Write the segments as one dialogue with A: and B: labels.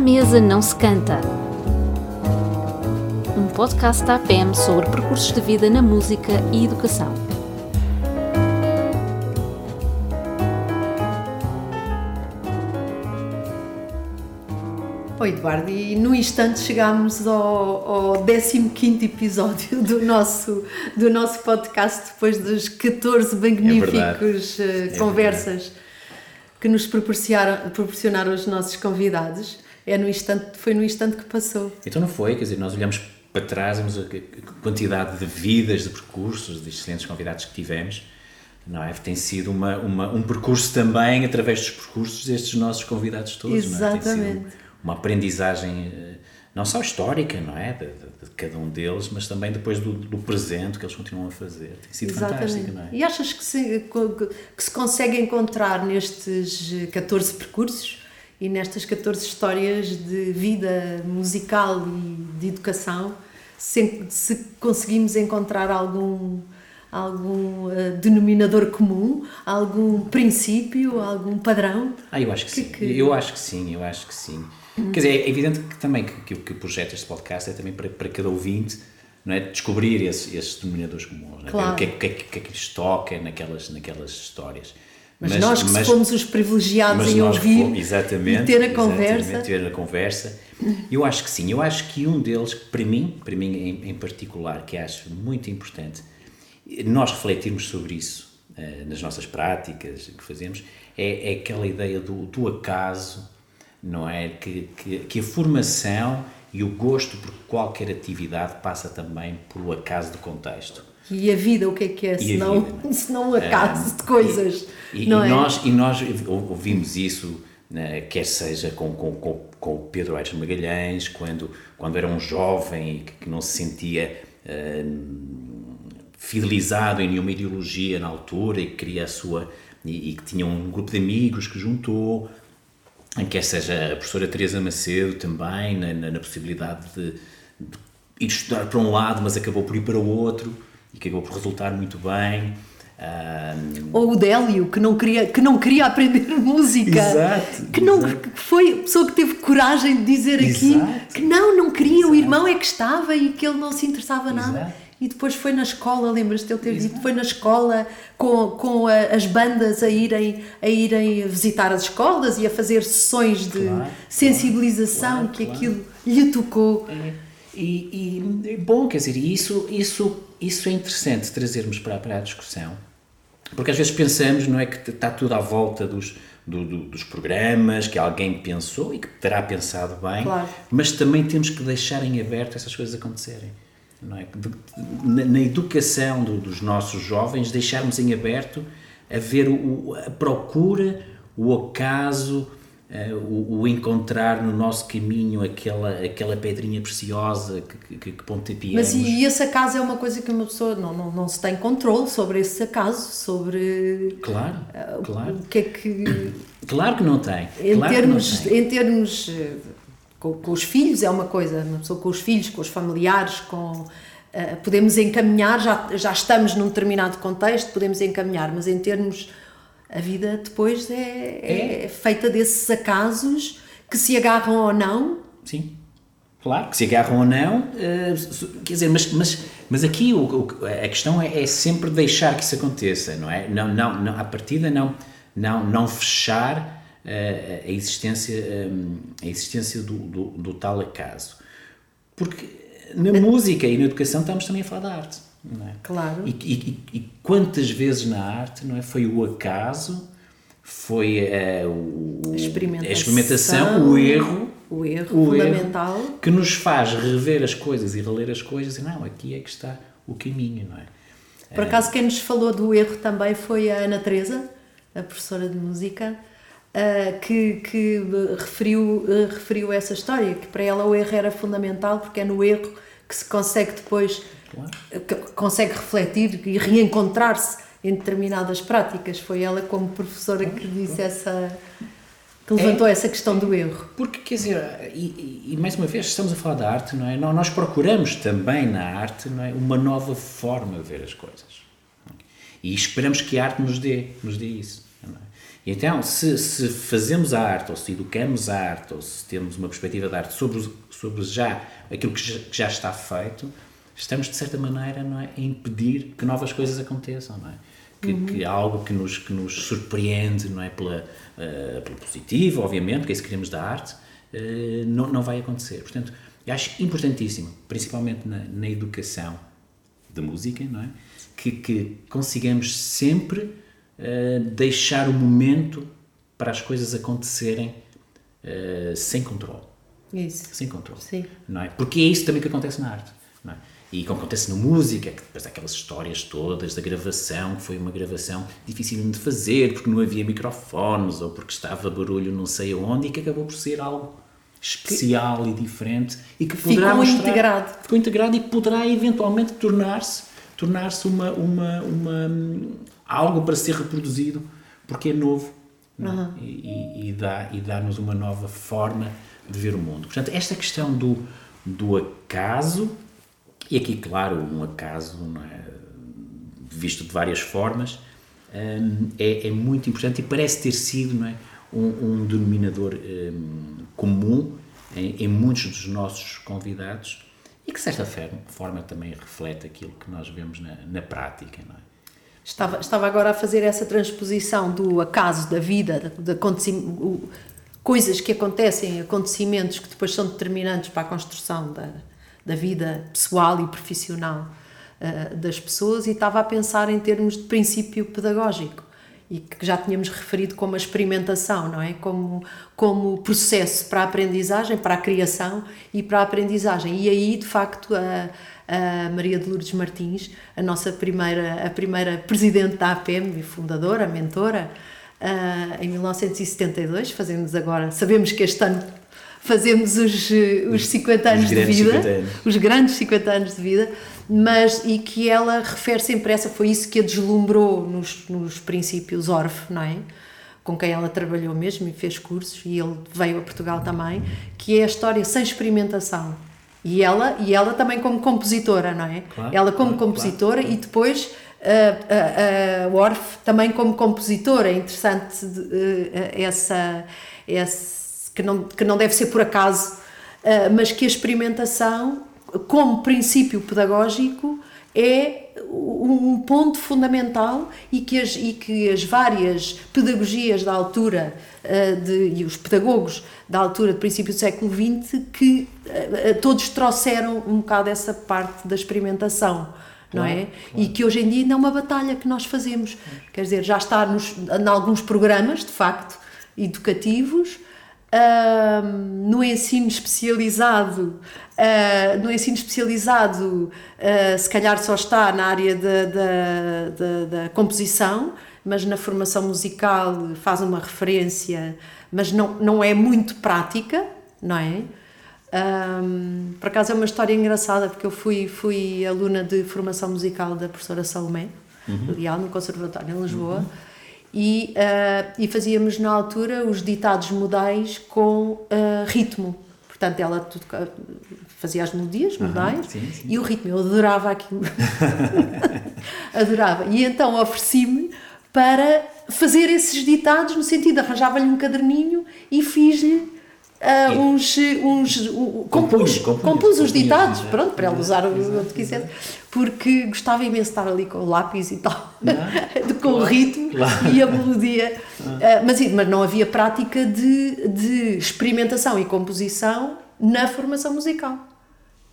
A: mesa não se canta. Um podcast da APM sobre percursos de vida na música e educação.
B: Oi Eduardo, e no instante chegámos ao, ao 15 episódio do nosso, do nosso podcast, depois dos 14 magníficos
C: É
B: conversas que nos proporcionaram, proporcionaram os nossos convidados. É no instante, foi no instante que passou.
C: Então não foi, quer dizer, nós olhamos para trás, vemos a quantidade de vidas, de percursos, de excelentes convidados que tivemos, não é? Tem sido uma, uma, um percurso também, através dos percursos destes nossos convidados todos, não é? Tem
B: Exatamente.
C: sido uma aprendizagem, eh, não só histórica, não é? De, de- de cada um deles, mas também depois do, do presente que eles continuam a fazer. Tem sido fantástico, não é?
B: E achas que se, que se consegue encontrar nestes 14 percursos e nestas 14 histórias de vida musical e de educação, se, se conseguimos encontrar algum algum eh, denominador comum, algum princípio, algum padrão?
C: Ah, eu acho que,
B: Que-
C: sim.
B: que-
C: Eu acho que sim, eu acho que sim. Quer dizer, é evidente que também que, que, o- projeto deste podcast é também para, para cada ouvinte não é? descobrir esses, esses denominadores comuns, é?
B: Claro.
C: o que é, o que, é, que- o que é que lhes toca naquelas, naquelas histórias.
B: Mas, nós que fomos os privilegiados
C: mas
B: em ouvir
C: fomos- exatamente,
B: e ter a conversa.
C: ter a conversa. Eu acho que sim, eu acho que um deles, para mim, para mim em, em particular, que acho muito importante, nós refletirmos sobre isso eh, nas nossas práticas que fazemos, é, é aquela ideia do, do acaso, não é? Que, que, que a formação e o gosto por qualquer atividade passa também pelo acaso do contexto.
B: E a vida, o que é que é?
C: E vida, não é?
B: senão um acaso de coisas.
C: E,
B: não
C: e
B: é?
C: nós, e nós ou- ouvimos isso, né, quer seja com, com, com, com o Pedro Aires Magalhães, quando, quando era um jovem e que, que não se sentia hum, fidelizado em nenhuma ideologia na altura e que queria a sua. e, e que tinha um grupo de amigos que juntou, quer seja a professora Teresa Macedo também, na, na- na possibilidade de, de ir estudar para um lado, mas acabou por ir para o outro e que acabou por resultar muito bem. Hum,
B: Ou o Délio, que não queria, que não queria aprender música.
C: Exato,
B: Que, não,
C: exato.
B: foi a pessoa que teve coragem de dizer aqui
C: Exato.
B: que não, não queria, o irmão é que estava e que ele não se interessava nada. E depois foi na escola, lembras-te de ele ter dito? Foi na escola com, com a- as bandas a irem, a irem visitar as escolas e a fazer sessões de
C: Claro,
B: sensibilização
C: claro,
B: que
C: claro.
B: aquilo lhe tocou.
C: E, e, bom, quer dizer, isso, isso, isso é interessante trazermos para, para a discussão, porque às vezes pensamos, não é, que está tudo à volta dos, do- do- dos programas, que alguém pensou e que terá pensado bem,
B: Claro.
C: mas também temos que deixar em aberto essas coisas acontecerem. Não é? De- na, na educação do- dos nossos jovens, deixarmos em aberto a ver o, a procura, o acaso, eh, o, o encontrar no nosso caminho aquela, aquela pedrinha preciosa que, que, que pontapeamos.
B: Mas e, esse acaso é uma coisa que uma pessoa não, não, não se tem controle sobre esse acaso, sobre
C: Claro,
B: uh,
C: claro.
B: o que é que
C: Claro que não tem.
B: em
C: claro
B: termos, em termos eh, com, com os filhos é uma coisa, uma pessoa com os filhos, com os familiares, com podemos encaminhar, já, já estamos num determinado contexto, podemos encaminhar, mas em termos a vida depois é, é feita desses acasos que se agarram ou não.
C: Sim, claro, que se agarram ou não, eh, quer dizer, mas, mas, mas aqui o, o- a questão é, é sempre deixar que isso aconteça, não é? Não, não, não, à partida não, não, não fechar eh, a existência, eh, a existência do, do, do tal acaso. Porque na música e na educação estamos também a falar da arte, é?
B: Claro.
C: E, e- e- quantas vezes na arte, não é? Foi o acaso, foi eh, o,
B: A experimentação,
C: a experimentação, o erro,
B: o erro
C: o erro
B: fundamental.
C: que nos faz rever as coisas e reler as coisas e não, aqui é que está o caminho, não é?
B: Por acaso, quem nos falou do erro também foi a Ana Teresa, a professora de música, ah, que, que eh, referiu, eh, referiu essa história, que para ela o erro era fundamental porque é no erro que se consegue depois,
C: Claro.
B: consegue refletir e reencontrar-se em determinadas práticas. Foi ela como professora que disse essa, que levantou essa questão do erro.
C: Porque, quer dizer, e, e- mais uma vez estamos a falar da arte, não é? Nó- Nós procuramos também na arte não é? uma nova forma de ver as coisas. é? E esperamos que a arte nos dê, nos dê isso. Então, se, se fazemos a arte, ou se educamos a arte, ou se temos uma perspectiva de arte sobre, sobre já aquilo que já, que já está feito, estamos, de certa maneira, não é, a impedir que novas coisas aconteçam, não é? Que, uhum. que algo que nos, que nos surpreende, não é? Pela, uh, pelo positivo, obviamente, que é isso que queremos da arte, uh, não, não vai acontecer. Portanto, acho importantíssimo, principalmente na, na educação da música, não é? Que, que consigamos sempre uh, deixar o momento para as coisas acontecerem sem controle.
B: Isso.
C: Sem controle.
B: Sim.
C: Não é? Porque é isso também que acontece na arte. Não é? E como acontece na música, que depois aquelas histórias todas da gravação, que foi uma gravação difícil de fazer, porque não havia microfones, ou porque estava barulho não sei aonde, e que acabou por ser algo especial que, e diferente, e que poderá
B: ficou
C: mostrar,
B: integrado.
C: Ficou integrado e poderá eventualmente tornar-se tornar-se uma, uma, uma, algo para ser reproduzido, porque é novo é? uhum. e, e, dá, e dá-nos uma nova forma de ver o mundo. Portanto, esta questão do, do acaso e aqui, claro, um acaso, é? visto de várias formas, hum, é, é, muito importante e parece ter sido é? um, um, denominador um, comum em, em, muitos dos nossos convidados e que, de certa forma, também reflete aquilo que nós vemos na, na prática. Não é?
B: Estava, estava agora a fazer essa transposição do acaso da vida, de, de coisas que acontecem, acontecimentos que depois são determinantes para a construção da, da vida pessoal e profissional uh, das pessoas e estava a pensar em termos de princípio pedagógico e que já tínhamos referido como a experimentação, não é? Como, como processo para a aprendizagem, para a criação e para a aprendizagem. E aí, de facto, a, a Maria de Lourdes Martins, a nossa primeira, a primeira presidente da APM e fundadora, mentora, uh, em 1972, fazemos agora, sabemos que este ano fazemos os, eh, os 50 anos os de vida, anos. os grandes 50 anos de vida, mas e que ela refere sempre essa, foi isso que a deslumbrou nos, nos princípios ORF, não é? Com quem ela trabalhou mesmo e fez cursos, e ele veio a Portugal também, que é a história sem experimentação. E ela, e ela também como compositora, não é? Claro, ela como claro, compositora claro. e depois a, a, a Orff também como compositora. É interessante uh, essa, essa que não, que não deve ser por acaso, uh, mas que a experimentação, como princípio pedagógico, é um ponto fundamental e que as, e que as várias pedagogias da altura uh, de, e os pedagogos da altura de princípio do século XX que uh, todos trouxeram um bocado essa parte da experimentação. Não é? Claro. E que hoje em dia ainda é uma batalha que nós fazemos. Quer dizer, já está nos, em alguns programas, de facto, educativos, Uh, no ensino especializado, uh, no ensino especializado, uh, se calhar só está na área da, composição, mas na formação musical faz uma referência, mas não, não é muito prática, não é? Um, por acaso é uma história engraçada, porque eu fui, fui aluna de formação musical da professora Salomé, uhum. Leal, no Conservatório em Lisboa. Uhum e, uh, e fazíamos na altura os ditados modais com uh, ritmo. Portanto, ela fazia as melodias modais sim, sim. e o ritmo. Eu adorava aquilo. adorava. E então ofereci-me para fazer esses ditados, no sentido, arranjava-lhe um caderninho e fiz-lhe Uh, uns, uns uh, compus, compus, compus os ditados, pronto, para ela usar o que quisesse, porque gostava imenso de estar ali com o lápis e tal, é? com claro, o ritmo claro. e a melodia, uh, mas, mas não havia prática de, de experimentação e composição na formação musical,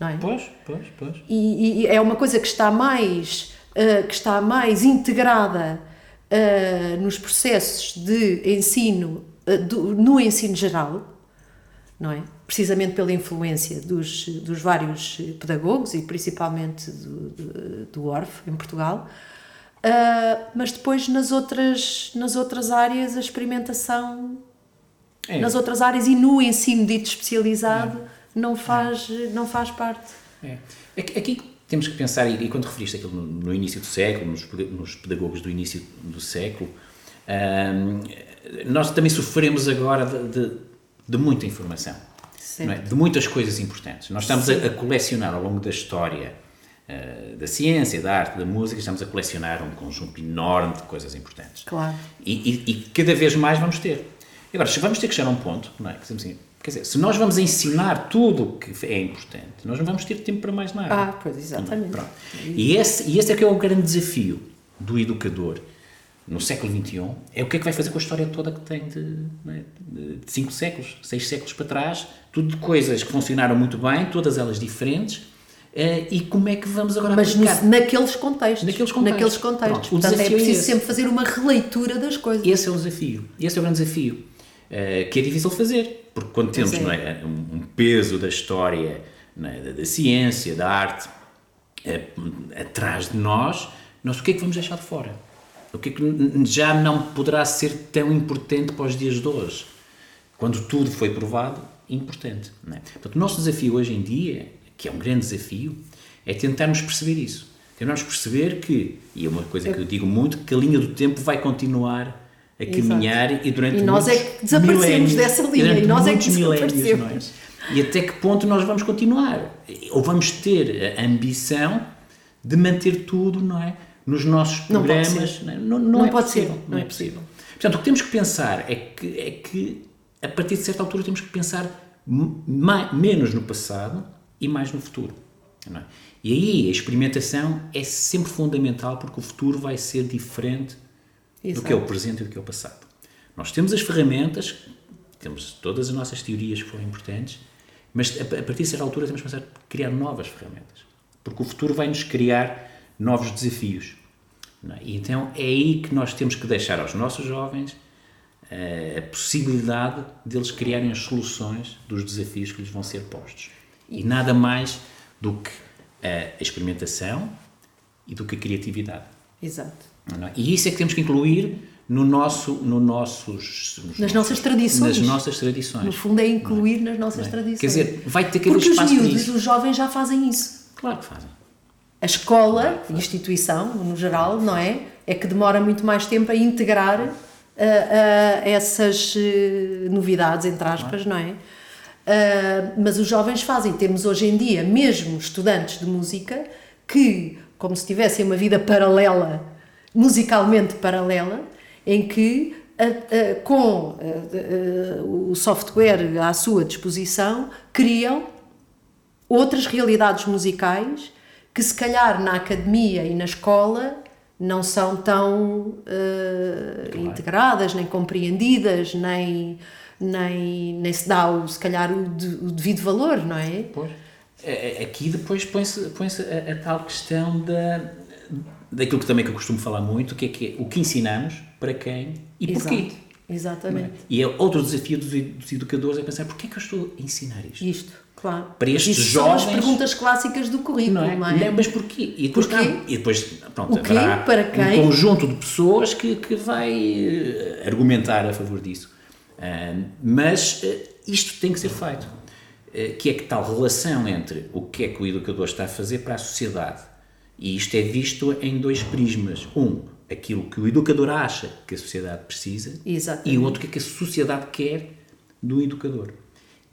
B: não é?
C: Pois, pois, pois.
B: E, e é uma coisa que está mais, uh, que está mais integrada nos processos de ensino, do, no ensino geral, não é? Precisamente pela influência dos, dos vários pedagogos e principalmente do, do, do ORF em Portugal, uh, mas depois nas outras, nas outras áreas a experimentação, é. nas outras áreas e no ensino dito especializado é. não, faz, é. não faz parte.
C: É. Aqui temos que pensar, e quando referiste aquilo no, no início do século, nos, nos pedagogos do início do século, ah, nós também sofremos agora de, de de muita informação, é? de muitas coisas importantes. Nós estamos a, a, colecionar ao longo da história uh, da ciência, da arte, da música, estamos a colecionar um conjunto enorme de coisas importantes.
B: Claro.
C: E, e, e cada vez mais vamos ter. Agora, vamos ter que chegar a um ponto, não é? Que assim, quer dizer, se nós vamos ensinar tudo o que é importante, nós não vamos ter tempo para mais nada.
B: Ah, pois, exatamente.
C: Pronto. E esse, e esse é que é o grande desafio do educador no século XXI, é o que é que vai fazer com a história toda que tem de, é? de cinco séculos, seis séculos para trás, tudo de coisas que funcionaram muito bem, todas elas diferentes, Uh, e como é que vamos agora
B: Mas
C: aplicar?
B: naqueles contextos.
C: Naqueles contextos.
B: Naqueles contextos.
C: Pronto,
B: Portanto, é preciso é sempre fazer uma releitura das coisas.
C: Esse é o desafio. Esse é o grande desafio. Uh, que é difícil fazer. Porque quando temos é. é. um, peso da história, é, da, da, ciência, da arte, uh, atrás de nós, nós o que é que vamos deixar de fora? O que é que já não poderá ser tão importante para os dias de hoje? Quando tudo foi provado, importante. Não é? Portanto, o nosso desafio hoje em dia que é um grande desafio, é tentarmos perceber isso. Tentarmos perceber que, e é uma coisa que eu digo muito, que a linha do tempo vai continuar a caminhar Exato. e durante
B: e nós é que desaparecemos dessa linha e nós é que
C: desaparecemos. É? E até que ponto nós vamos continuar? Ou vamos ter a ambição de manter tudo, não é? Nos nossos programas. Não pode ser. Não, não, é pode possível, ser. Não é possível. Portanto, o que temos que pensar é que, é que a partir de certa altura temos que pensar mais, menos no passado e mais no futuro. É? E aí a experimentação é sempre fundamental porque o futuro vai ser diferente Exato. do que é o presente e do que é o passado. Nós temos as ferramentas, temos todas as nossas teorias que foram importantes, mas a partir de certa altura temos que começar a criar novas ferramentas. Porque o futuro vai nos criar novos desafios. É? E então é aí que nós temos que deixar aos nossos jovens eh, a possibilidade deles criarem as soluções dos desafios que lhes vão ser postos. E nada mais do que a experimentação e do que a criatividade.
B: Exato.
C: É? E isso é que temos que incluir no nosso, no nossos,
B: nas nossas tradições.
C: Nas nossas tradições.
B: No fundo é incluir é? nas nossas é? tradições.
C: Quer dizer, vai ter que haver
B: Porque
C: espaço
B: os miúdos, os jovens já fazem isso.
C: Claro que fazem.
B: A escola, a instituição, no geral, não é? É que demora muito mais tempo a integrar uh, uh, essas uh, novidades, entre aspas, não é? Uh, mas os jovens fazem. Temos hoje em dia mesmo estudantes de música que, como se tivessem uma vida paralela, musicalmente paralela, em que uh, uh, com o software à sua disposição criam outras realidades musicais que se calhar na academia e na escola não são tão claro. integradas, nem compreendidas, nem nem, nem se dá, o, se calhar, o, de, o devido valor, não é?
C: Pois. É, é, aqui depois põe-se põe a, a, tal questão da, daquilo que também que eu costumo falar muito, que é, que é o que ensinamos, para quem e Exato. porquê.
B: Exatamente. É?
C: E é outro desafio dos, dos, educadores é pensar porquê é que eu estou a ensinar isto?
B: Isto, claro.
C: Para estes Isso jovens.
B: São as perguntas clássicas do currículo, não é? Não é?
C: Não, mas porquê? E depois,
B: porquê?
C: e depois pronto,
B: o quê? Para quem?
C: um conjunto de pessoas que, que vai eh, argumentar a favor disso mas uh, isto tem que ser feito. Uh, que é que tal relação entre o que é que o educador está a fazer para a sociedade? E isto é visto em dois prismas. Um, aquilo que o educador acha que a sociedade precisa
B: Exatamente.
C: e o outro, que é que a sociedade quer do educador.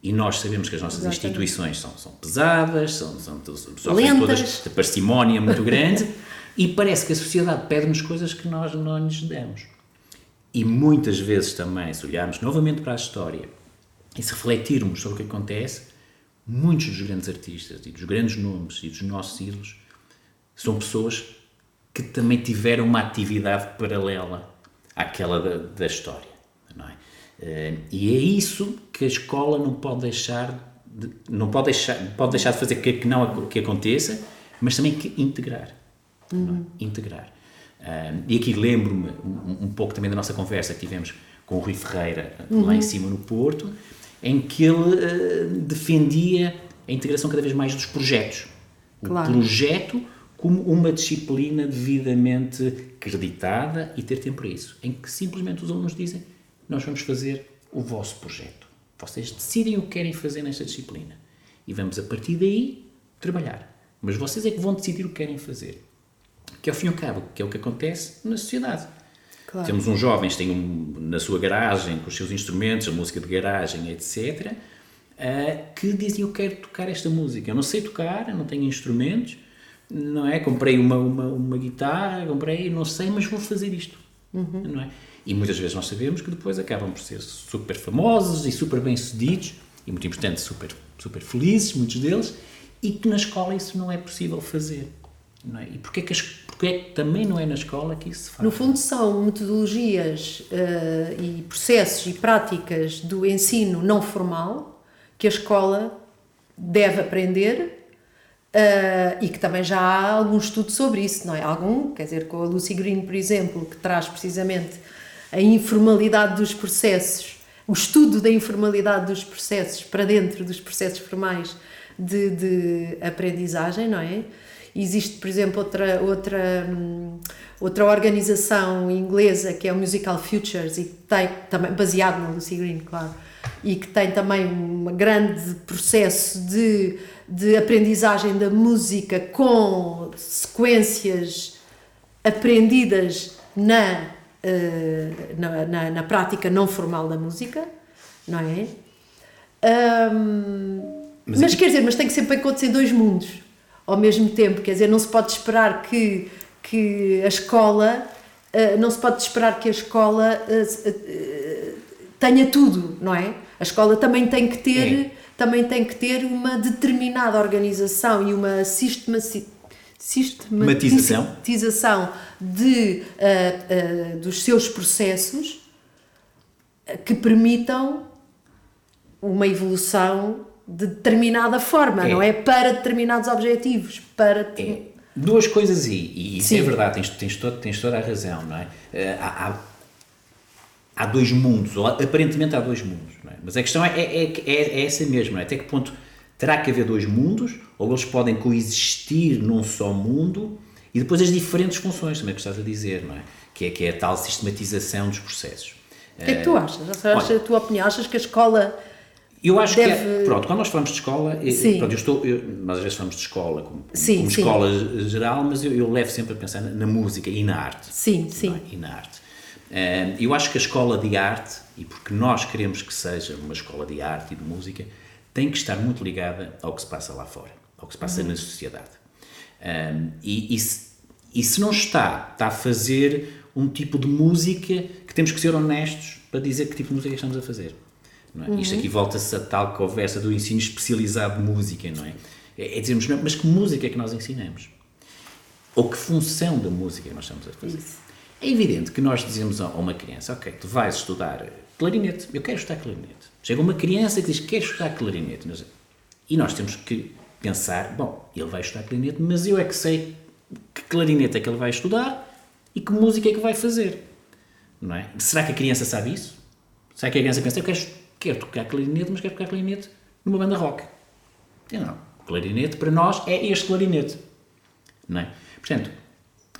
C: E nós sabemos que as nossas Exatamente. instituições são, são pesadas, são, são, sofrem todas de parcimónia muito grande e parece que a sociedade pede-nos coisas que nós não lhes damos. E muitas vezes também, se olharmos novamente para a história e se refletirmos sobre o que acontece, muitos dos grandes artistas e dos grandes nomes e dos nossos ídolos são pessoas que também tiveram uma atividade paralela àquela da, da história. Não é? Eh, e é isso que a escola não pode deixar de, não pode deixar, pode deixar de fazer que, que não que aconteça, mas também que integrar. É? Uhum. Integrar. Uh, e aqui lembro-me um, um, pouco também da nossa conversa que tivemos com o Rui Ferreira, uhum. lá em cima no Porto, em que ele uh, defendia a integração cada vez mais dos projetos. Claro. O projeto como uma disciplina devidamente acreditada e ter tempo para isso, em que simplesmente os alunos dizem: Nós vamos fazer o vosso projeto. Vocês decidem o que querem fazer nesta disciplina e vamos a partir daí trabalhar. Mas vocês é que vão decidir o que querem fazer que ao fim e ao cabo, que é o que acontece na sociedade. Claro. Temos uns jovens que têm um, na sua garagem, com os seus instrumentos, a música de garagem, etc., uh, que dizem, eu quero tocar esta música. Eu não sei tocar, não tenho instrumentos, não é? Comprei uma, uma, uma guitarra, comprei, não sei, mas vou fazer isto, não é? E muitas vezes nós sabemos que depois acabam por ser super famosos e super bem-sucedidos, e muito importante, super, super felizes, muitos deles, e que na escola isso não é possível fazer. Não é? E porquê que, as, porquê que também não é na escola que isso se faz?
B: No fundo, são metodologias eh, e processos e práticas do ensino não formal que a escola deve aprender eh, e que também já há algum estudo sobre isso, não é? Algum, quer dizer, com a Lucy Green, por exemplo, que traz precisamente a informalidade dos processos, o estudo da informalidade dos processos para dentro dos processos formais de, de aprendizagem, não é? Existe, por exemplo, outra, outra, hum, outra organização inglesa que é o Musical Futures e que tem também, baseado na Lucy Green, claro, e que tem também um grande processo de, de aprendizagem da música com sequências aprendidas na, na, na, na prática não formal da música, não é? Hum,
C: Mas
B: mas
C: aqui-
B: quer dizer, mas tem que sempre acontecer dois mundos ao mesmo tempo, quer dizer, não se pode esperar que, que a escola, eh, não se pode esperar que a escola eh, eh, tenha tudo, não é? A escola também tem que ter,
C: É.
B: também tem que ter uma determinada organização e uma sistemaci-
C: Matização.
B: sistematização de, eh, eh, dos seus processos que permitam uma evolução de determinada forma,
C: É.
B: não é? Para determinados objetivos, para...
C: É, duas coisas aí, e isso
B: Sim.
C: é verdade, tens, tens, todo, tens toda a razão, não é? Eh, Há, há, há dois mundos, ou aparentemente há dois mundos, é? Mas a questão é, é, é, é, é essa mesmo, não é? Até que ponto terá que haver dois mundos, ou eles podem coexistir num só mundo, e depois as diferentes funções, também que estás a dizer, não é? Que é, que é a tal sistematização dos processos.
B: O que é que tu achas? Achas
C: olha-
B: a tua opinião? Achas que a escola...
C: Eu acho que,
B: Deve-
C: é, pronto, quando nós falamos de escola,
B: Sim.
C: pronto, eu estou, eu, nós às vezes falamos de escola como,
B: Sim,
C: como
B: sim.
C: escola geral, mas eu, eu levo sempre a pensar na, na música e na arte.
B: Sim, sim.
C: não é? E na arte. Eh, eu acho que a escola de arte, e porque nós queremos que seja uma escola de arte e de música, tem que estar muito ligada ao que se passa lá fora, ao que se passa na sociedade. Eh, e, e, se, e se não está, está a fazer um tipo de música que temos que ser honestos para dizer que tipo de música é estamos a fazer. É? Isto aqui volta-se a tal conversa do ensino especializado de música, não é? É, é dizermos, não, mas que música é que nós ensinamos? Ou que função da música nós estamos a fazer?
B: Isso.
C: É evidente que nós dizemos a uma criança, ok, tu vais estudar clarinete, eu quero estudar clarinete. Chega uma criança que diz, quero estudar clarinete. E nós temos que pensar, bom, ele vai estudar clarinete, mas eu é que sei que clarinete é que ele vai estudar e que música é que vai fazer. Não é? Será que a criança sabe isso? Será que a criança pensa, eu quero, quero tocar clarinete, mas quero tocar clarinete numa banda rock? Não. Clarinete, para nós, é este clarinete. Não é? Portanto,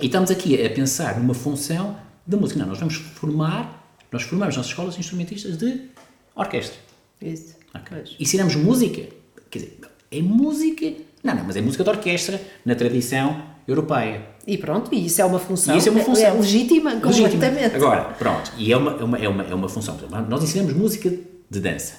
C: e estamos aqui a pensar numa função da música. Não, nós vamos formar, nós formamos nas escolas instrumentistas de orquestra.
B: Isso.
C: Ok?
B: Pois.
C: Ensinamos música. Quer dizer, é música. Não, não, mas é música de orquestra na tradição europeia.
B: E pronto, e isso é uma função,
C: E isso é uma função.
B: é legítima
C: Legítima.
B: completamente.
C: Agora, pronto, e é uma, é uma, é uma, é uma função. Nós ensinamos música de dança.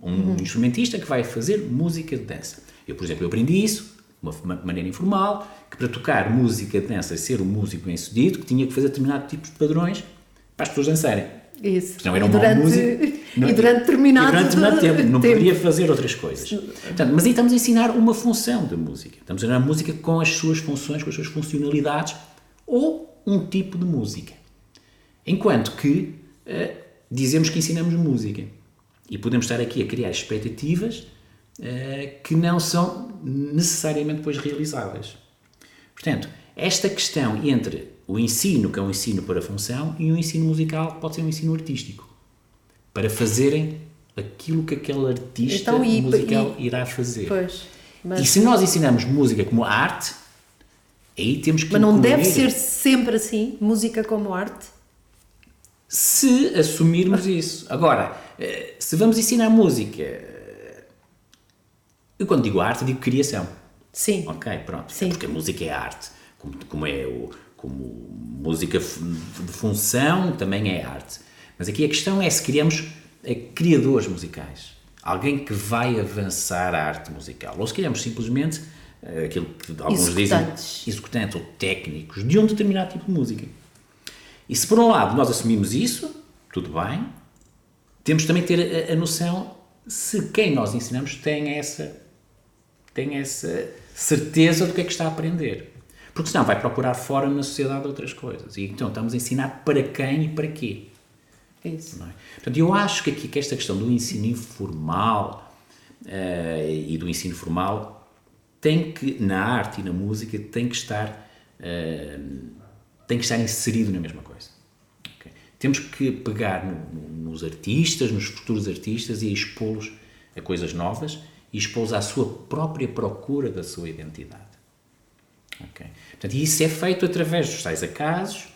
C: Um
B: Uhum.
C: instrumentista que vai fazer música de dança. Eu, por exemplo, eu aprendi isso de uma ma- maneira informal, que para tocar música de dança e ser um músico bem sucedido, que tinha que fazer determinado tipo de padrões para as pessoas dançarem.
B: Isso.
C: Senão era
B: e
C: uma
B: durante,
C: música.
B: E durante determinado,
C: e durante determinado tempo. Não
B: tempo.
C: poderia fazer outras coisas. Portanto, mas aí estamos a ensinar uma função da música. Estamos a ensinar a música com as suas funções, com as suas funcionalidades, ou um tipo de música. Enquanto que eh, dizemos que ensinamos música. E podemos estar aqui a criar expectativas eh, que não são necessariamente depois realizáveis. Portanto, esta questão entre o ensino, que é um ensino para função, e o ensino musical, que pode ser um ensino artístico. Para fazerem aquilo que aquele artista
B: Então, e-
C: musical
B: e-
C: irá fazer.
B: Pois, mas,
C: E se nós ensinamos música como arte, aí temos que
B: mas não deve ser sempre assim, música como arte.
C: se assumirmos isso. Agora, eh, se vamos ensinar música, eh, eu quando digo arte, digo criação.
B: Sim.
C: Ok, pronto.
B: Sim.
C: Porque a música é arte. Como, como é o. Como música de função também é arte. Mas aqui a questão é se criamos eh, criadores musicais. Alguém que vai avançar a arte musical. Ou se criamos simplesmente uh, aquilo que alguns dizem executantes ou técnicos de um determinado tipo de música. E se por um lado nós assumimos isso, tudo bem, temos também que ter a, a noção se quem nós ensinamos tem essa, tem essa certeza do que é que está a aprender. Porque senão vai procurar fora na sociedade outras coisas. E então estamos a ensinar para quem e para quê.
B: Isso.
C: É? Portanto, eu acho que aqui que esta questão do ensino informal uh, e do ensino formal tem que, na arte e na música, tem que estar, uh, tem que estar inserido na mesma coisa. Okay? Temos que pegar no, no, nos artistas, nos futuros artistas e expô-los a coisas novas e expô-los à sua própria procura da sua identidade. Okay? Portanto, isso é feito através dos tais acasos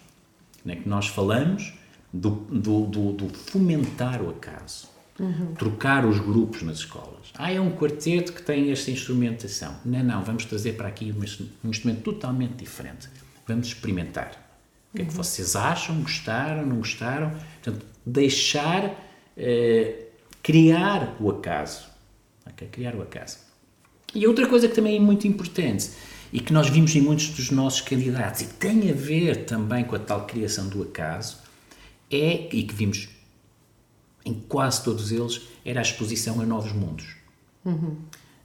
C: né, que nós falamos, do, do, do, do fomentar o acaso, uhum. trocar os grupos nas escolas. Ah, é um quarteto que tem esta instrumentação. Não, não, vamos trazer para aqui um, um instrumento totalmente diferente. Vamos experimentar. O que é que uhum. vocês acham? Gostaram? Não gostaram? Portanto, deixar, eh, criar o acaso. Okay? Criar o acaso. E outra coisa que também é muito importante e que nós vimos em muitos dos nossos candidatos e tem a ver também com a tal criação do acaso é, e que vimos em quase todos eles, era a exposição a novos mundos. Uhum.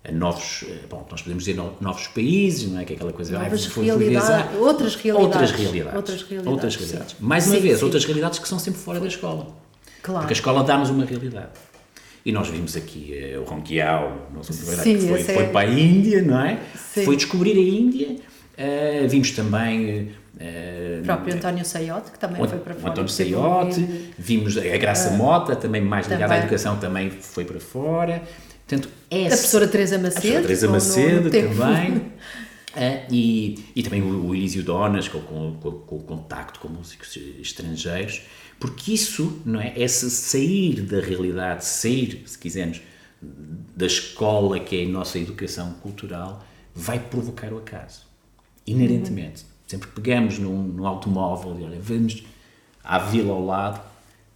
C: A novos, eh, bom, nós podemos dizer novos países, não é? Que é aquela coisa...
B: Novas ah, realidades, outras realidades.
C: Outras realidades. Outras realidades. Outras realidades. Mais uma sim, vez, sim. outras realidades que são sempre fora da escola. Claro. Porque a escola dá-nos uma realidade. E nós vimos aqui uh, o Ronquial, nosso sim, que foi, foi para a Índia, não é? Sim. Foi descobrir a Índia. Uh, vimos também.
B: Uh, o próprio António Saiote, que também
C: o,
B: foi para
C: fora. O António Saiote, vimos a Graça uh, Mota, também mais ligada também. à educação, também foi para fora. Portanto,
B: essa, a professora Teresa Macedo. A professora
C: Teresa Macedo também. Uh, e, e também o, o Elísio Donas, com, com, com, com o contacto com músicos estrangeiros. Porque isso, não é? Esse sair da realidade, sair, se quisermos, da escola que é a nossa educação cultural, vai provocar o acaso. Inerentemente. Uhum. Sempre que pegamos num, num automóvel e olha, vamos à vila ao lado,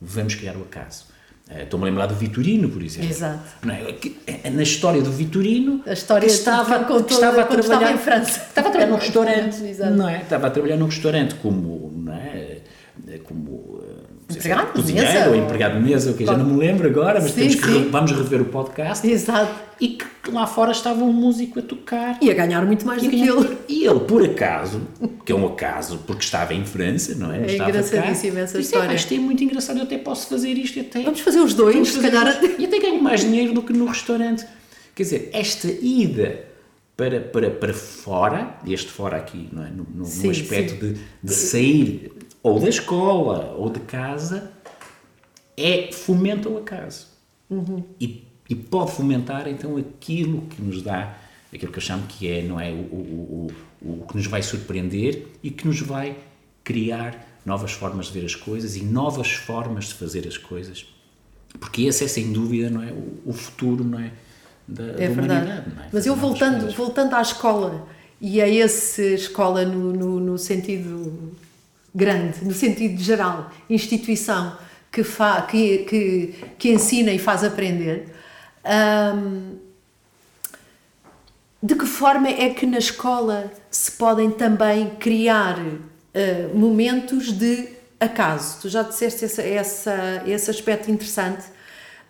C: vamos criar o acaso. Uh, Estou-me a lembrar do Vitorino, por exemplo.
B: Exato.
C: É? Que, é, na história do Vitorino,
B: a história que estava, que estava a trabalhar estava em França.
C: Estava a trabalhar num restaurante. não é? Estava a trabalhar num restaurante é? como
B: empregado
C: de mesa, ou empregado de mesa, que já não me lembro agora, mas sim, temos que vamos rever o podcast.
B: Exato.
C: E que lá fora estava um músico a tocar.
B: E a ganhar muito mais do que ele.
C: E ele, por acaso, que é um acaso, porque estava em França, não é?
B: É
C: estava
B: engraçadíssima essa disse, história.
C: Isto é muito engraçado, eu até posso fazer isto. Até,
B: vamos fazer os dois, se calhar.
C: E até ganho mais dinheiro do que no restaurante. Quer dizer, esta ida para, para, para fora, este fora aqui, não é? no, no, sim, no aspecto de, de sair ou da escola ou de casa, é fomenta o acaso. Uhum. E, e, pode fomentar então aquilo que nos dá, aquilo que eu chamo que é, não é, o, o, o, o que nos vai surpreender e que nos vai criar novas formas de ver as coisas e novas formas de fazer as coisas. Porque esse é sem dúvida, não é, o, futuro, não é, da, é da humanidade. Não é?
B: Mas eu voltando, voltando à escola e a essa escola no, no, no sentido grande, no sentido geral, instituição que, fa, que, que, que ensina e faz aprender, hum, de que forma é que na escola se podem também criar uh, momentos de acaso? Tu já disseste essa, essa, esse aspecto interessante.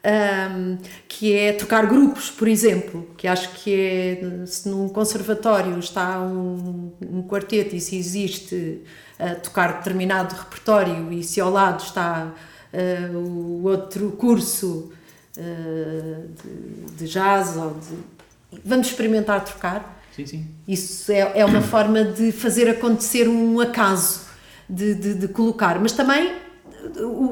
B: Um, que é trocar grupos, por exemplo, que acho que é, se num conservatório está um, um quarteto e se existe a tocar determinado repertório e se ao lado está uh, o outro curso uh, de, de, jazz ou de... Vamos experimentar trocar?
C: Sim, sim.
B: Isso é, é uma forma de fazer acontecer um acaso, de, de, de colocar. Mas também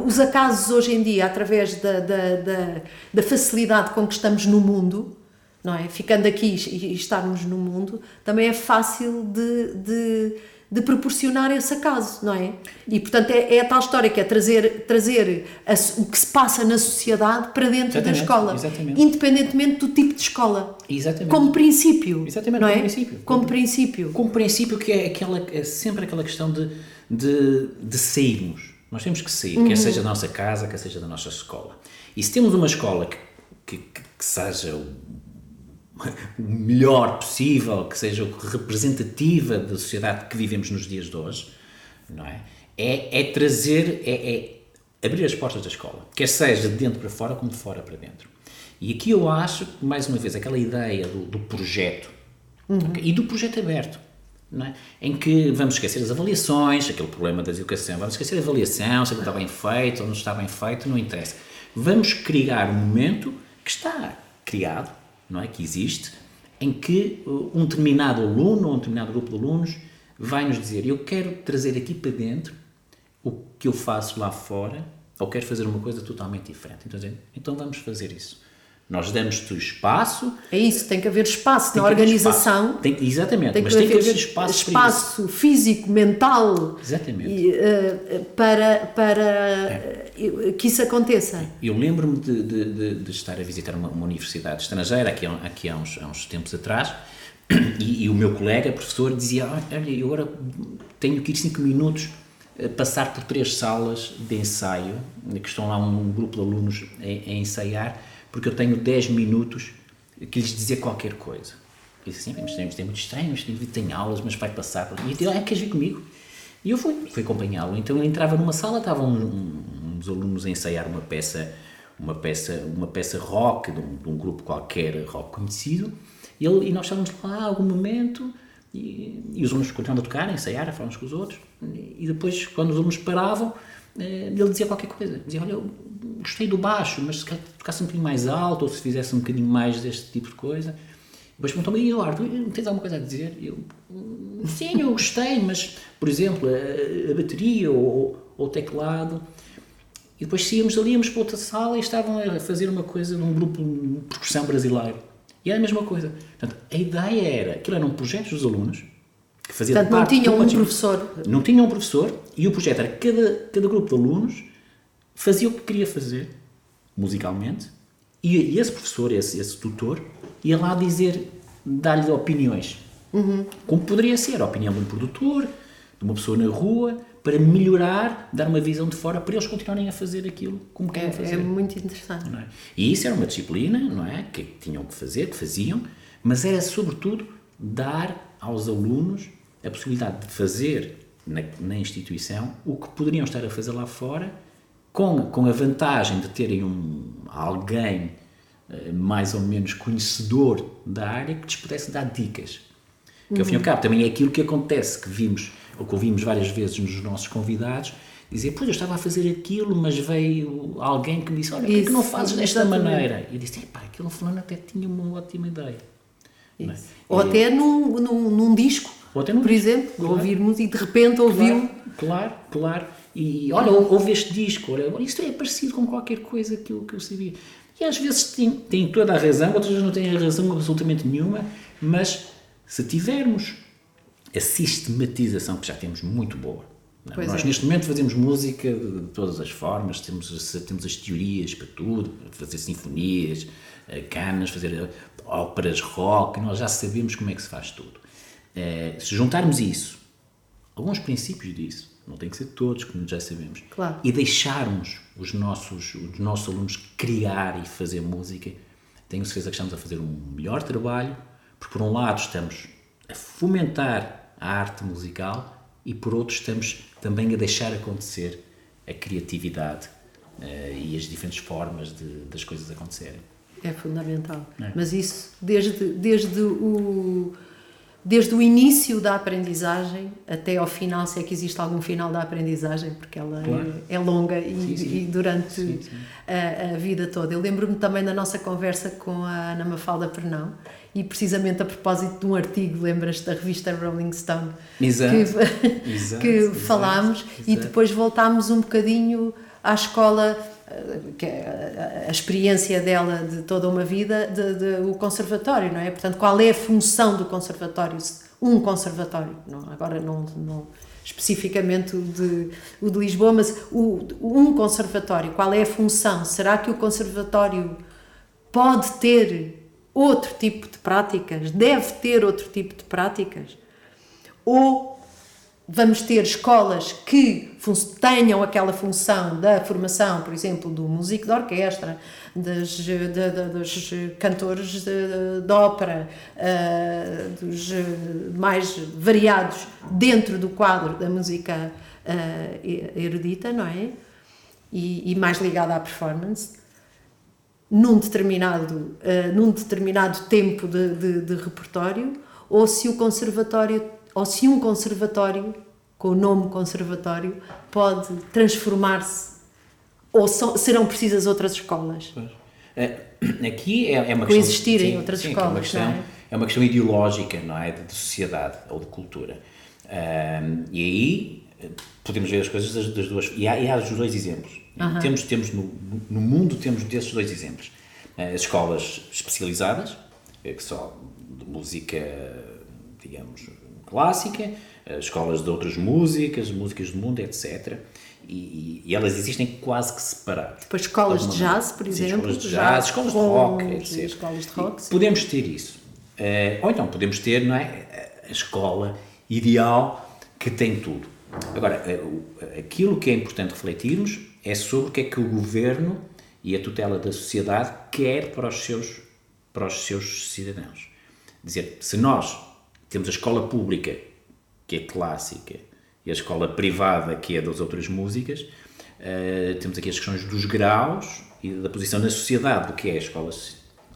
B: os acasos hoje em dia, através da, da, da, da, facilidade com que estamos no mundo, não é? Ficando aqui e estarmos no mundo, também é fácil de, de de proporcionar esse acaso, não é? E portanto é, é a tal história que é trazer, trazer a, o que se passa na sociedade para dentro exatamente, da escola, exatamente. independentemente do tipo de escola.
C: Exatamente.
B: Como princípio.
C: Exatamente,
B: não é?
C: como princípio.
B: Como, como princípio.
C: Como princípio que é, aquela, é sempre aquela questão de, de, de sairmos. Nós temos que sair, uhum. quer seja da nossa casa, quer seja da nossa escola. E se temos uma escola que, que, que seja o melhor possível, que seja representativa da sociedade que vivemos nos dias de hoje, não é? É, é trazer, é, é abrir as portas da escola, quer seja de dentro para fora como de fora para dentro. E aqui eu acho, mais uma vez, aquela ideia do, do projeto uhum. e do projeto aberto, é? em que vamos esquecer as avaliações, aquele problema da educação, vamos esquecer a avaliação, se está bem feito ou não está bem feito, não interessa. Vamos criar um momento que está criado, não é? que existe, em que uh, um determinado aluno ou um determinado grupo de alunos vai nos dizer: Eu quero trazer aqui para dentro o que eu faço lá fora, ou quero fazer uma coisa totalmente diferente. Então, então vamos fazer isso. Nós damos-te o espaço.
B: É isso, tem que haver espaço na organização.
C: Espaço. Tem, exatamente,
B: tem
C: mas tem que haver
B: espaço, espaço físico, mental.
C: Exatamente.
B: E, uh, para para é. que isso aconteça.
C: Eu lembro-me de, de, de, de, estar a visitar uma, uma universidade estrangeira aqui, aqui há, uns, há uns tempos atrás e, e, o meu colega, professor, dizia: Olha, eu agora tenho que ir 5 minutos passar por três salas de ensaio, que estão lá um grupo de alunos a, a ensaiar porque eu tenho 10 minutos que lhes dizer qualquer coisa. E disse assim, mas é muito estranho, indivíduo tem aulas, mas vai passar. E eu disse, ah, queres vir comigo? E eu fui, fui acompanhá-lo. Então eu entrava numa sala, estavam uns alunos a ensaiar uma peça, uma peça, uma peça rock de um, de um grupo qualquer rock conhecido. E, ele, e nós estávamos lá algum momento e, e os alunos continuavam a tocar, a ensaiar, a falar uns com os outros. E depois, quando os alunos paravam, eh, ele dizia qualquer coisa. Dizia, olha, gostei do baixo, mas se tocasse um bocadinho mais alto ou se fizesse um bocadinho mais deste tipo de coisa. Depois perguntou-me, Eduardo, tens alguma coisa a dizer? Eu, sim, eu gostei, mas, por exemplo, a, a bateria ou, ou, o teclado. E depois saíamos ali, íamos para outra sala e estavam a fazer uma coisa num grupo de percussão brasileiro. E era a mesma coisa. Portanto, a ideia era, aquilo eram projetos dos alunos, que faziam
B: Portanto, não tinham um professor.
C: Não tinham um professor, e o projeto era cada, cada grupo de alunos fazia o que queria fazer, musicalmente, e esse professor, esse, esse tutor, ia lá dizer, dar-lhe opiniões. Uhum. Como poderia ser a opinião de um produtor, de uma pessoa na rua, para melhorar, dar uma visão de fora, para eles continuarem a fazer aquilo como querem
B: é,
C: fazer.
B: É muito interessante.
C: É? E isso era uma disciplina, não é? Que tinham que fazer, que faziam, mas era sobretudo dar aos alunos a possibilidade de fazer na, na instituição o que poderiam estar a fazer lá fora com, com a vantagem de terem um, alguém uh, mais ou menos conhecedor da área que lhes pudesse dar dicas. Que ao fim e ao cabo também é aquilo que acontece, que vimos, ou que ouvimos várias vezes nos nossos convidados, dizer, pois eu estava a fazer aquilo, mas veio alguém que me disse, olha, por que não fazes desta exatamente. maneira? E eu disse, pá, aquele fulano até tinha uma ótima ideia.
B: É? Ou e, até num, num, num disco, ou até num por disco, exemplo, claro. ouvirmos e de repente ouviu...
C: Claro, claro, claro. E olha, ouve este disco, olha, isto é parecido com qualquer coisa que eu, que eu sabia. E às vezes tem, tem toda a razão, outras vezes não tem razão absolutamente nenhuma, mas se tivermos a sistematização, que já temos muito boa, é? nós é. neste momento fazemos música de todas as formas, temos, temos as teorias para tudo, fazer sinfonias, eh, canas, fazer eh, óperas rock, nós já sabemos como é que se faz tudo. É, se juntarmos isso, alguns princípios disso, não tem que ser todos, como já sabemos.
B: Claro.
C: E deixarmos os nossos, os nossos alunos criar e fazer música, tenho certeza que estamos a fazer um melhor trabalho, porque por um lado estamos a fomentar a arte musical e por outro estamos também a deixar acontecer a criatividade uh, e as diferentes formas de, das coisas acontecerem.
B: É fundamental. É. Mas isso desde, desde o desde o início da aprendizagem até ao final, se é que existe algum final da aprendizagem, porque ela claro. é, é, longa e, sim, sim. e durante sim, a, a, vida toda. Eu lembro-me também da nossa conversa com a Ana Mafalda Pernão, e precisamente a propósito de um artigo, lembras da revista Rolling Stone,
C: exato,
B: que, exato, que exato, falámos, e depois voltámos um bocadinho à escola que é a, experiência dela de toda uma vida, de, de, o conservatório, não é? Portanto, qual é a função do conservatório? Um conservatório, não, agora não, não especificamente o de, o de Lisboa, mas o, um conservatório, qual é a função? Será que o conservatório pode ter outro tipo de práticas? Deve ter outro tipo de práticas? Ou vamos ter escolas que tenham aquela função da formação, por exemplo, do músico de orquestra, das, de, de, dos cantores de, de ópera, uh, dos mais variados dentro do quadro da música uh, erudita, não é? E, e, mais ligada à performance, num determinado, uh, num determinado tempo de, de repertório, ou se o conservatório ou se um conservatório, com o nome conservatório, pode transformar-se ou so, serão precisas outras escolas?
C: É, aqui é, é uma
B: questão. Coexistirem
C: sim,
B: outras
C: sim,
B: escolas.
C: É uma, questão,
B: é?
C: é? uma questão ideológica, não é? De, de sociedade ou de cultura. Um, e aí podemos ver as coisas das, das duas. E há, e há os dois exemplos. Uhum. Temos, temos no, no mundo temos desses dois exemplos. As escolas especializadas, que só de música, digamos, clássica, escolas de outras músicas, músicas do mundo, etc. E, e, elas existem quase que separadas.
B: Depois escolas de jazz, por exemplo.
C: Escolas de jazz, escolas de rock, etc.
B: Escolas de rock.
C: Podemos ter isso. Ou então podemos ter não é, a escola ideal que tem tudo. Agora, uh, aquilo que é importante refletirmos é sobre o que é que o governo e a tutela da sociedade quer para os seus, para os seus cidadãos. Dizer, se nós temos a escola pública, que é clássica, e a escola privada, que é das outras músicas. Uh, temos aqui as questões dos graus e da posição na sociedade do que é a escola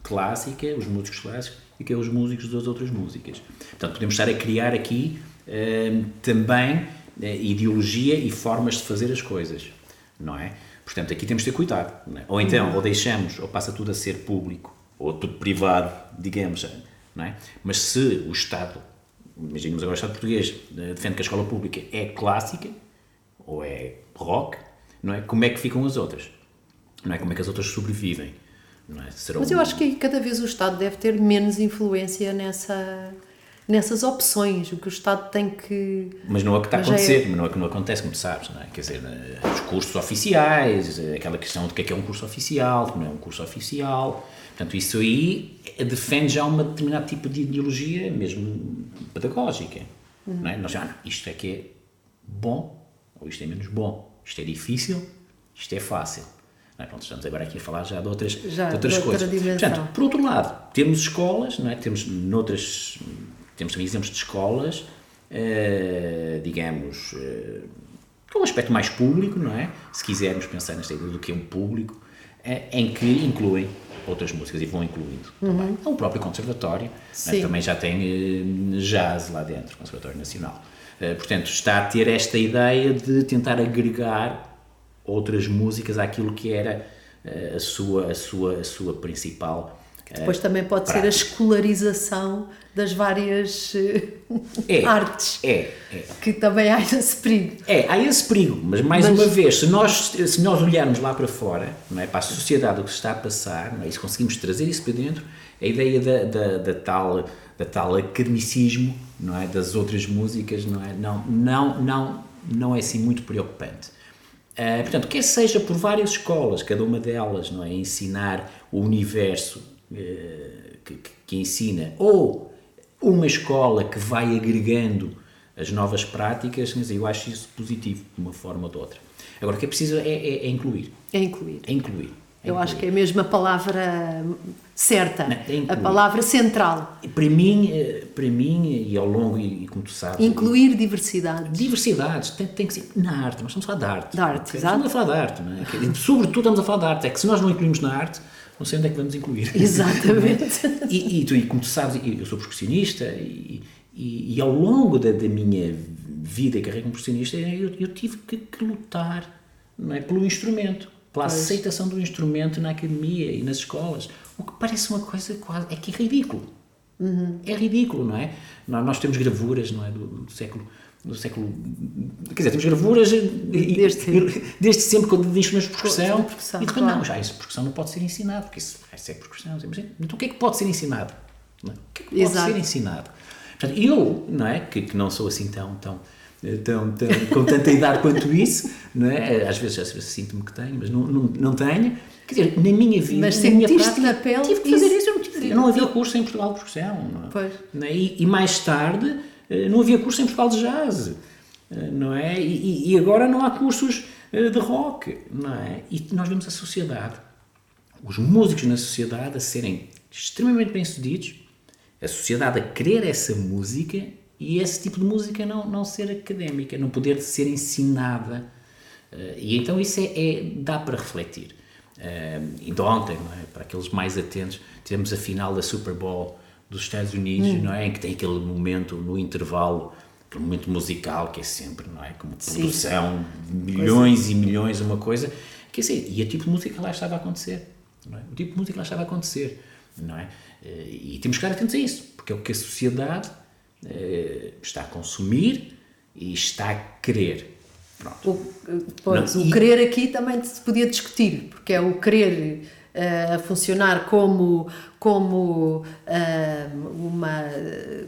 C: clássica, os músicos clássicos, e que é os músicos das outras músicas. Portanto, podemos estar a criar aqui uh, também ideologia e formas de fazer as coisas, não é? Portanto, aqui temos de ter cuidado. É? Ou então, uhum. ou deixamos, ou passa tudo a ser público, ou tudo privado, digamos, não é? Mas se o Estado imaginemos agora o Estado português eh, defende que a escola pública é clássica ou é rock, não é? Como é que ficam as outras? Não é? Como é que as outras sobrevivem? Não é?
B: Mas eu acho que cada vez o Estado deve ter menos influência nessa nessas opções, o que o Estado tem que...
C: Mas não é o que está a acontecer, é... não é que não acontece, como sabes, não é? Quer dizer, eh, os cursos oficiais, eh, aquela questão de que é que é um curso oficial, que não é um curso oficial, Portanto, isso aí defende já um determinado tipo de ideologia, mesmo pedagógica. Uhum. Não é? Nós já, isto é que é bom, ou isto é menos bom, isto é difícil, isto é fácil. É? Pronto, estamos agora aqui a falar já de outras, já, de outras de coisas. Dimensão. Portanto, por outro lado, temos escolas, não é? temos noutras, temos também exemplos de escolas, uh, digamos, uh, com um aspecto mais público, não é? Se quisermos pensar nesta ideia do que é um público, uh, em que incluem outras músicas e vão incluindo uhum. também. É o próprio conservatório, né, também já tem jazz lá dentro, Conservatório Nacional. Portanto, está a ter esta ideia de tentar agregar outras músicas àquilo que era a, sua, a, sua, a sua principal
B: depois também pode prática. ser a escolarização das várias é, artes.
C: É, é.
B: Que também há esse perigo.
C: É, há esse perigo, mas mais mas, uma vez, se nós, se nós olharmos lá para fora, não é, para a sociedade, o que se está a passar, não é, e se conseguimos trazer isso para dentro, a ideia da, da, da tal, da tal academicismo não é, das outras músicas não é, não, não, não, não é assim muito preocupante. Uh, portanto, quer seja por várias escolas, cada uma delas não é, ensinar o universo eh, que, que, ensina, ou uma escola que vai agregando as novas práticas, mas eu acho isso positivo, de uma forma ou de outra. Agora, o que é preciso é, é, é incluir.
B: É incluir.
C: É incluir.
B: É eu acho que é mesmo a palavra certa, Não, é a palavra central.
C: Para mim, eh, para mim e ao longo, e como tu sabes...
B: Incluir diversidade.
C: Diversidades, tem, tem que ser na arte, nós estamos a falar de arte.
B: Da arte,
C: okay?
B: exato.
C: Estamos a falar de arte, não é? Sobretudo estamos a falar de arte, é que se nós não incluímos na arte, não sei onde é que vamos incluir.
B: Exatamente.
C: e, e, tu, e como tu sabes, eu sou percussionista e, e, e ao longo da, da, minha vida e carreira como percussionista, eu, eu tive que, que, lutar não é, pelo instrumento, pela pois. aceitação do instrumento na academia e nas escolas. O que parece uma coisa quase. é que é ridículo. Uhum. É ridículo, não é? Nós temos gravuras, não é? do, do século do século. Quer dizer, temos gravuras desde sempre, desde sempre de instrumentos de percussão. percussão e de claro. não, já isso percussão não pode ser ensinado, porque isso vai ser percussão. Então o que é que pode ser ensinado? É? O que é que pode Exato. ser ensinado? Portanto, eu, não é? Que, que não sou assim tão. tão Tão, tão, com tanta idade quanto isso, não é? Às vezes, às vezes sinto-me que tenho, mas não, não, não tenho. Quer dizer, na minha vida,
B: mas
C: na minha
B: prática, na pele,
C: tive que fazer isso. Eu não, tive, não havia curso em Portugal de percussão. Não é?
B: Pois.
C: É? E, e mais tarde, eh, não havia curso em Portugal de jazz. eh, não é? E, e agora não há cursos eh, de rock, não é? E nós vemos a sociedade, os músicos na sociedade a serem extremamente bem-sucedidos, a sociedade a querer essa música e esse tipo de música não, não ser académica, não poder ser ensinada. Eh, e então isso é, é dá para refletir. Uh, ainda ontem, é? para aqueles mais atentos, tivemos a final da Super Bowl dos Estados Unidos, hum. não é? Em que tem aquele momento no intervalo, aquele momento musical que é sempre, não é? Como produção, Sim. milhões é. e milhões, uma coisa. Quer dizer, e a tipo de música lá estava a acontecer, não é? O tipo de música lá estava a acontecer, não é? Eh, e temos que estar atentos a isso, porque é o que a sociedade uh, está a consumir e está a querer.
B: Pronto. O, pois, não, o e... querer aqui também se podia discutir, porque é o querer a funcionar como, como uh, uma,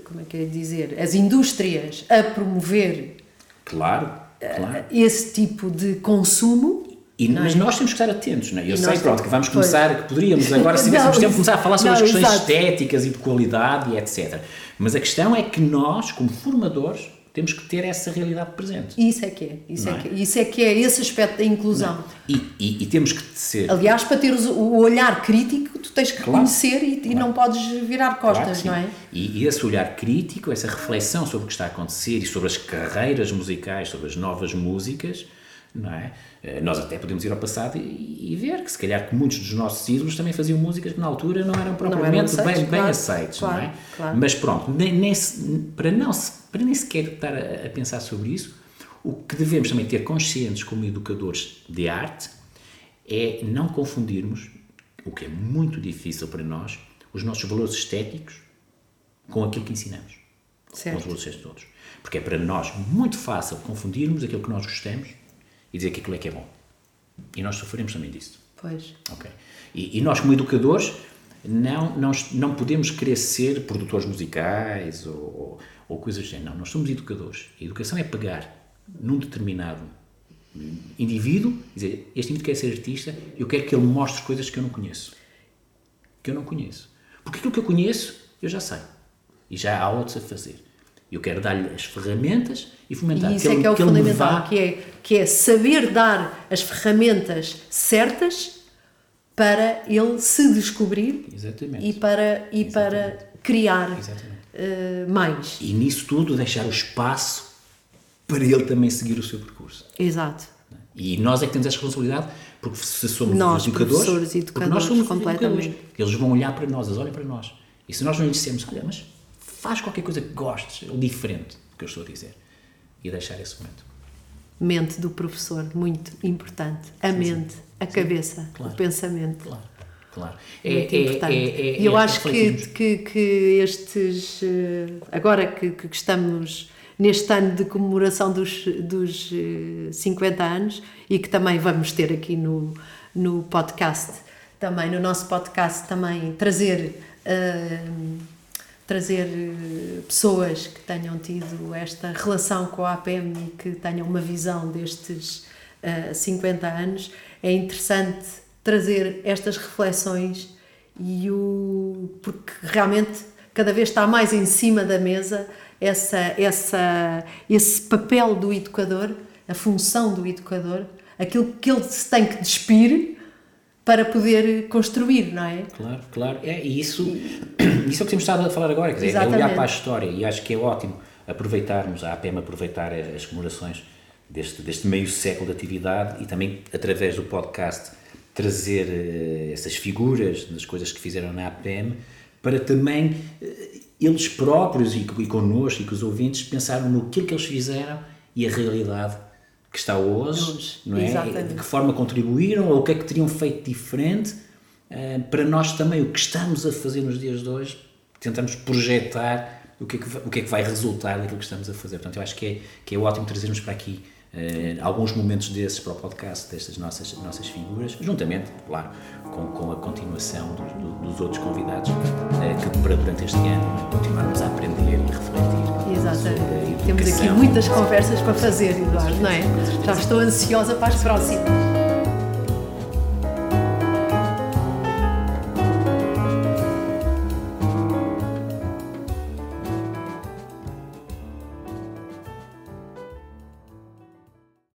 B: como é que é dizer, as indústrias a promover
C: claro, claro. Uh,
B: esse tipo de consumo.
C: E, mas é? nós temos que estar atentos, não é? Eu e sei, pronto, que vamos começar, pois. que poderíamos agora, se tivéssemos tempo, começar a falar sobre não, as questões exato. estéticas e de qualidade e etc. Mas a questão é que nós, como formadores, temos que ter essa realidade presente.
B: Isso é que é, isso, é, é? Que, isso é que é esse aspecto da inclusão.
C: E, e, e, temos que ser.
B: Aliás, para ter o olhar crítico, tu tens que claro. conhecer e, claro. e, não podes virar costas, claro, não é?
C: E, esse olhar crítico, essa reflexão sobre o que está a acontecer e sobre as carreiras musicais, sobre as novas músicas, não é? Eh, nós até podemos ir ao passado e, e, ver que se calhar que muitos dos nossos ídolos também faziam músicas que na altura não eram propriamente não eram aceitos, bem, claro, bem aceitos, claro, não é? Claro. Mas pronto, nem, nem para, não, para nem sequer estar a, a, pensar sobre isso, o que devemos também ter conscientes como educadores de arte é não confundirmos, o que é muito difícil para nós, os nossos valores estéticos com aquilo que ensinamos. Certo. Com os valores estéticos todos. Porque é para nós muito fácil confundirmos aquilo que nós gostamos e dizer que aquilo é que é bom. E nós sofremos também disso.
B: Pois.
C: Ok. E, e, nós, como educadores, não, não, não podemos querer ser produtores musicais ou, ou, coisas assim. Não, nós somos educadores. A educação é pegar num determinado indivíduo dizer: Este indivíduo quer ser artista, eu quero que ele mostre coisas que eu não conheço. Que eu não conheço. Porque aquilo que eu conheço, eu já sei. E já há outros a fazer. Eu quero dar-lhe as ferramentas e fomentar
B: e isso que, é ele, que é o que fundamental, que é, que é saber dar as ferramentas certas para ele se descobrir
C: Exatamente.
B: e para, e Exatamente. para criar uh, mais.
C: E nisso tudo deixar o espaço para ele também seguir o seu percurso.
B: Exato.
C: E nós é que temos essa responsabilidade, porque se somos
B: nós,
C: educadores,
B: professores, educadores, nós somos completamente.
C: Educadores, eles vão olhar para nós, eles olham para nós. E se nós não lhes dissemos, olha, mas faz qualquer coisa que gostes, ou diferente do que eu estou a dizer. E deixar esse momento.
B: Mente do professor, muito importante. A sim, mente, sim. a sim. cabeça, claro. o pensamento.
C: Claro, claro.
B: É, muito é, importante. É, é, e eu é acho que, que, que, estes. Eh, agora que, que estamos neste ano de comemoração dos, dos 50 eh, anos e que também vamos ter aqui no, no podcast, também no nosso podcast, também trazer. Uh, trazer pessoas que tenham tido esta relação com a APM e que tenham uma visão destes uh, eh, 50 anos, é interessante trazer estas reflexões e o porque realmente cada vez está mais em cima da mesa essa essa esse papel do educador, a função do educador, aquilo que ele se tem que despir para poder construir, não é?
C: Claro, claro. É, e isso, isso é o que temos estado a falar agora, quer dizer, é olhar para a história e acho que é ótimo aproveitarmos, a APM aproveitar as comemorações deste, deste meio século de atividade e também através do podcast trazer uh, essas figuras das coisas que fizeram na APM para também uh, eles próprios e, e connosco e com os ouvintes pensaram no que eles fizeram e a realidade que está hoje, não é? Exatamente. De que forma contribuíram ou o que é que teriam feito diferente uh, para nós também o que estamos a fazer nos dias de hoje, tentamos projetar o que, é que, o que é que vai resultar daquilo que estamos a fazer. Portanto, eu acho que é, que é ótimo trazermos para aqui uh, alguns momentos desses para o podcast, destas nossas, nossas figuras, juntamente, claro, com, com a continuação dos, dos outros convidados, uh, que para durante este ano continuarmos a aprender e refletir.
B: Exatamente. Temos aqui muitas conversas para fazer, Eduardo, não é? Já estou ansiosa para as próximas.